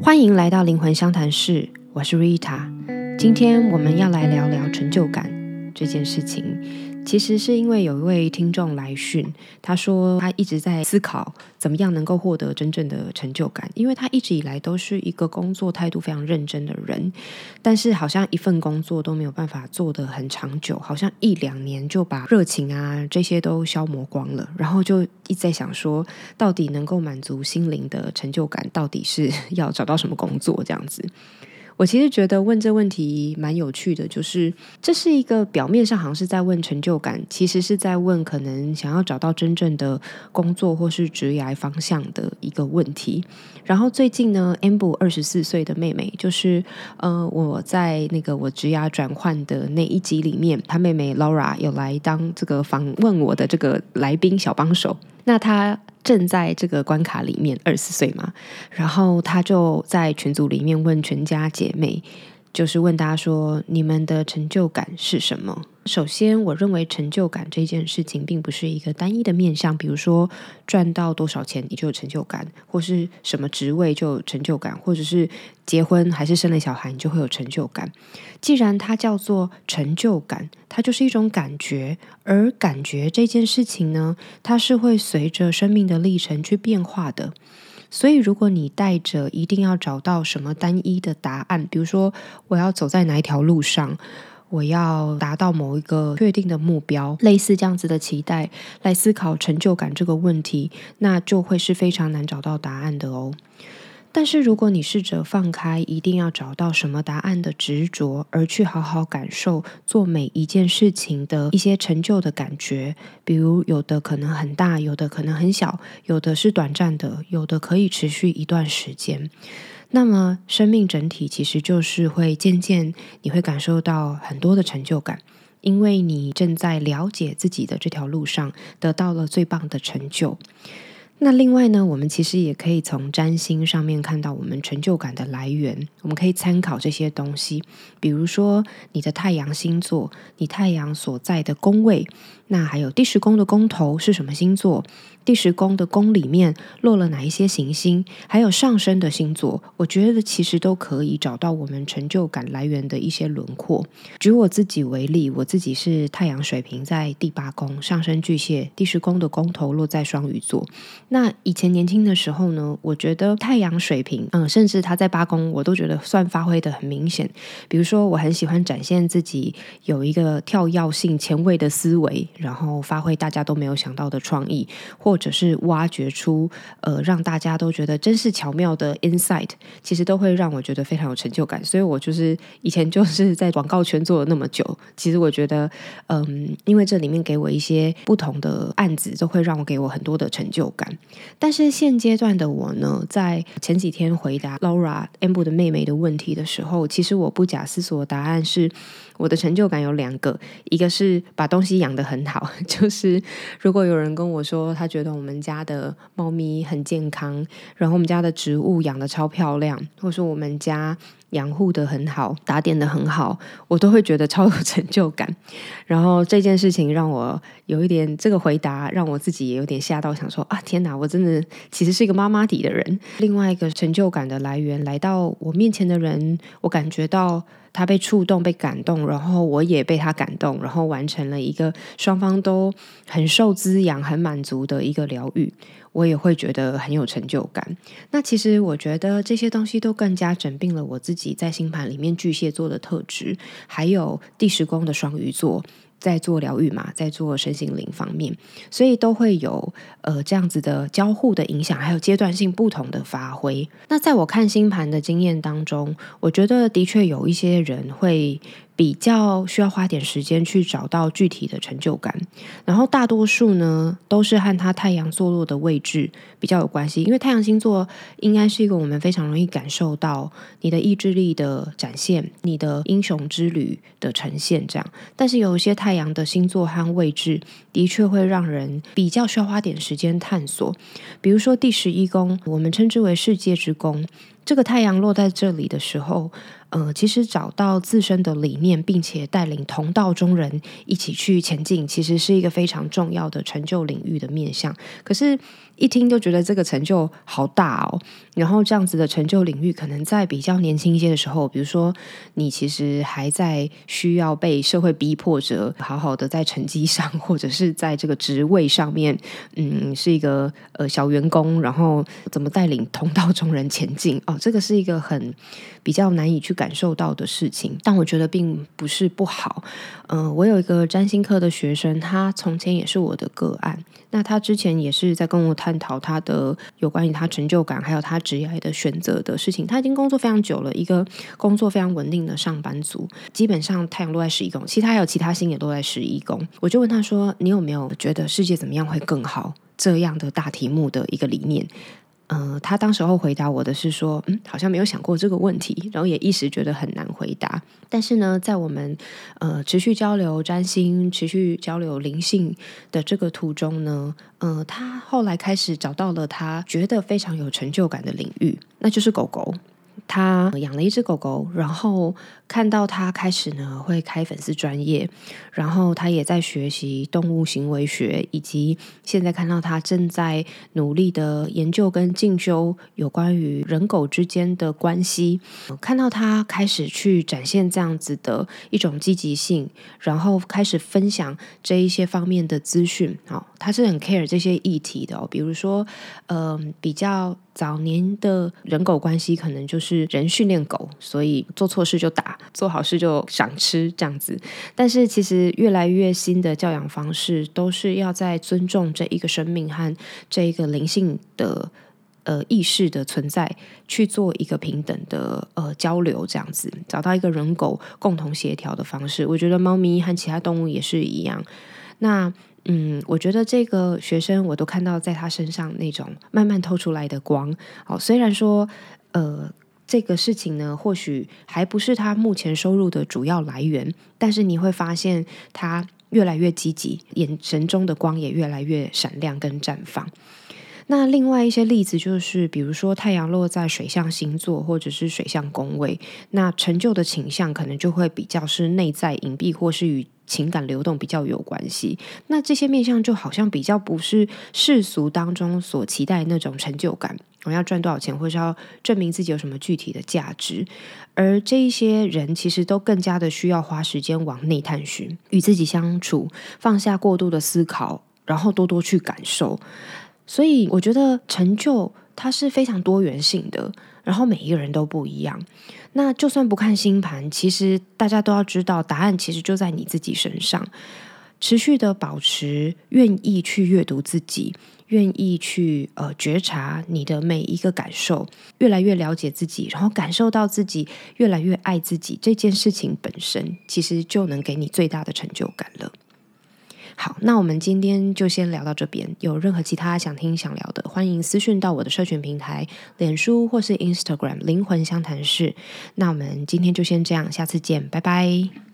欢迎来到灵魂相谈室，我是 Rita。今天我们要来聊聊成就感这件事情。其实是因为有一位听众来讯，他说他一直在思考怎么样能够获得真正的成就感，因为他一直以来都是一个工作态度非常认真的人，但是好像一份工作都没有办法做得很长久，好像一两年就把热情啊这些都消磨光了，然后就一直在想说，到底能够满足心灵的成就感，到底是要找到什么工作这样子。我其实觉得问这问题蛮有趣的，就是这是一个表面上好像是在问成就感，其实是在问可能想要找到真正的工作或是职业方向的一个问题。然后最近呢，Amber 二十四岁的妹妹，就是呃我在那个我职涯转换的那一集里面，她妹妹 Laura 有来当这个访问我的这个来宾小帮手。那他正在这个关卡里面，二十岁嘛，然后他就在群组里面问全家姐妹。就是问大家说，你们的成就感是什么？首先，我认为成就感这件事情并不是一个单一的面向，比如说赚到多少钱你就有成就感，或是什么职位就有成就感，或者是结婚还是生了小孩你就会有成就感。既然它叫做成就感，它就是一种感觉，而感觉这件事情呢，它是会随着生命的历程去变化的。所以，如果你带着一定要找到什么单一的答案，比如说我要走在哪一条路上，我要达到某一个确定的目标，类似这样子的期待来思考成就感这个问题，那就会是非常难找到答案的哦。但是，如果你试着放开一定要找到什么答案的执着，而去好好感受做每一件事情的一些成就的感觉，比如有的可能很大，有的可能很小，有的是短暂的，有的可以持续一段时间，那么生命整体其实就是会渐渐你会感受到很多的成就感，因为你正在了解自己的这条路上得到了最棒的成就。那另外呢，我们其实也可以从占星上面看到我们成就感的来源。我们可以参考这些东西，比如说你的太阳星座，你太阳所在的宫位，那还有第十宫的宫头是什么星座？第十宫的宫里面落了哪一些行星？还有上升的星座，我觉得其实都可以找到我们成就感来源的一些轮廓。举我自己为例，我自己是太阳水瓶在第八宫，上升巨蟹，第十宫的宫头落在双鱼座。那以前年轻的时候呢，我觉得太阳水瓶，嗯，甚至他在八宫，我都觉得算发挥的很明显。比如说，我很喜欢展现自己有一个跳跃性、前卫的思维，然后发挥大家都没有想到的创意，或或者是挖掘出呃让大家都觉得真是巧妙的 insight，其实都会让我觉得非常有成就感。所以我就是以前就是在广告圈做了那么久，其实我觉得嗯，因为这里面给我一些不同的案子，都会让我给我很多的成就感。但是现阶段的我呢，在前几天回答 Laura Amber 的妹妹的问题的时候，其实我不假思索，答案是我的成就感有两个，一个是把东西养得很好，就是如果有人跟我说他觉得我们家的猫咪很健康，然后我们家的植物养的超漂亮，或者说我们家养护的很好，打点的很好，我都会觉得超有成就感。然后这件事情让我有一点这个回答，让我自己也有点吓到，想说啊，天哪，我真的其实是一个妈妈底的人。另外一个成就感的来源，来到我面前的人，我感觉到。他被触动、被感动，然后我也被他感动，然后完成了一个双方都很受滋养、很满足的一个疗愈，我也会觉得很有成就感。那其实我觉得这些东西都更加整并了我自己在星盘里面巨蟹座的特质，还有第十宫的双鱼座。在做疗愈嘛，在做身心灵方面，所以都会有呃这样子的交互的影响，还有阶段性不同的发挥。那在我看星盘的经验当中，我觉得的确有一些人会。比较需要花点时间去找到具体的成就感，然后大多数呢都是和他太阳坐落的位置比较有关系，因为太阳星座应该是一个我们非常容易感受到你的意志力的展现，你的英雄之旅的呈现这样。但是有一些太阳的星座和位置的确会让人比较需要花点时间探索，比如说第十一宫，我们称之为世界之宫。这个太阳落在这里的时候，呃，其实找到自身的理念，并且带领同道中人一起去前进，其实是一个非常重要的成就领域的面向。可是一听就觉得这个成就好大哦。然后这样子的成就领域，可能在比较年轻一些的时候，比如说你其实还在需要被社会逼迫着，好好的在成绩上或者是在这个职位上面，嗯，是一个呃小员工，然后怎么带领同道中人前进哦，这个是一个很比较难以去感受到的事情。但我觉得并不是不好。嗯，我有一个占星课的学生，他从前也是我的个案。那他之前也是在跟我探讨他的有关于他成就感，还有他职业的选择的事情。他已经工作非常久了，一个工作非常稳定的上班族，基本上太阳落在十一宫，其他还有其他星也都在十一宫。我就问他说：“你有没有觉得世界怎么样会更好？”这样的大题目的一个理念。嗯，他当时候回答我的是说，嗯，好像没有想过这个问题，然后也一时觉得很难回答。但是呢，在我们呃持续交流占星、持续交流灵性的这个途中呢，呃，他后来开始找到了他觉得非常有成就感的领域，那就是狗狗。他养了一只狗狗，然后看到他开始呢会开粉丝专业，然后他也在学习动物行为学，以及现在看到他正在努力的研究跟进修有关于人狗之间的关系。看到他开始去展现这样子的一种积极性，然后开始分享这一些方面的资讯。好，他是很 care 这些议题的哦，比如说，嗯，比较。早年的人狗关系可能就是人训练狗，所以做错事就打，做好事就赏吃这样子。但是其实越来越新的教养方式，都是要在尊重这一个生命和这一个灵性的呃意识的存在，去做一个平等的呃交流，这样子找到一个人狗共同协调的方式。我觉得猫咪和其他动物也是一样。那。嗯，我觉得这个学生我都看到在他身上那种慢慢透出来的光。哦，虽然说，呃，这个事情呢，或许还不是他目前收入的主要来源，但是你会发现他越来越积极，眼神中的光也越来越闪亮跟绽放。那另外一些例子就是，比如说太阳落在水象星座或者是水象宫位，那成就的倾向可能就会比较是内在隐蔽，或是与。情感流动比较有关系，那这些面相就好像比较不是世俗当中所期待那种成就感，我要赚多少钱，或是要证明自己有什么具体的价值，而这一些人其实都更加的需要花时间往内探寻，与自己相处，放下过度的思考，然后多多去感受。所以我觉得成就它是非常多元性的。然后每一个人都不一样，那就算不看星盘，其实大家都要知道，答案其实就在你自己身上。持续的保持，愿意去阅读自己，愿意去呃觉察你的每一个感受，越来越了解自己，然后感受到自己越来越爱自己，这件事情本身其实就能给你最大的成就感了。好，那我们今天就先聊到这边。有任何其他想听、想聊的，欢迎私讯到我的社群平台，脸书或是 Instagram“ 灵魂相谈室”。那我们今天就先这样，下次见，拜拜。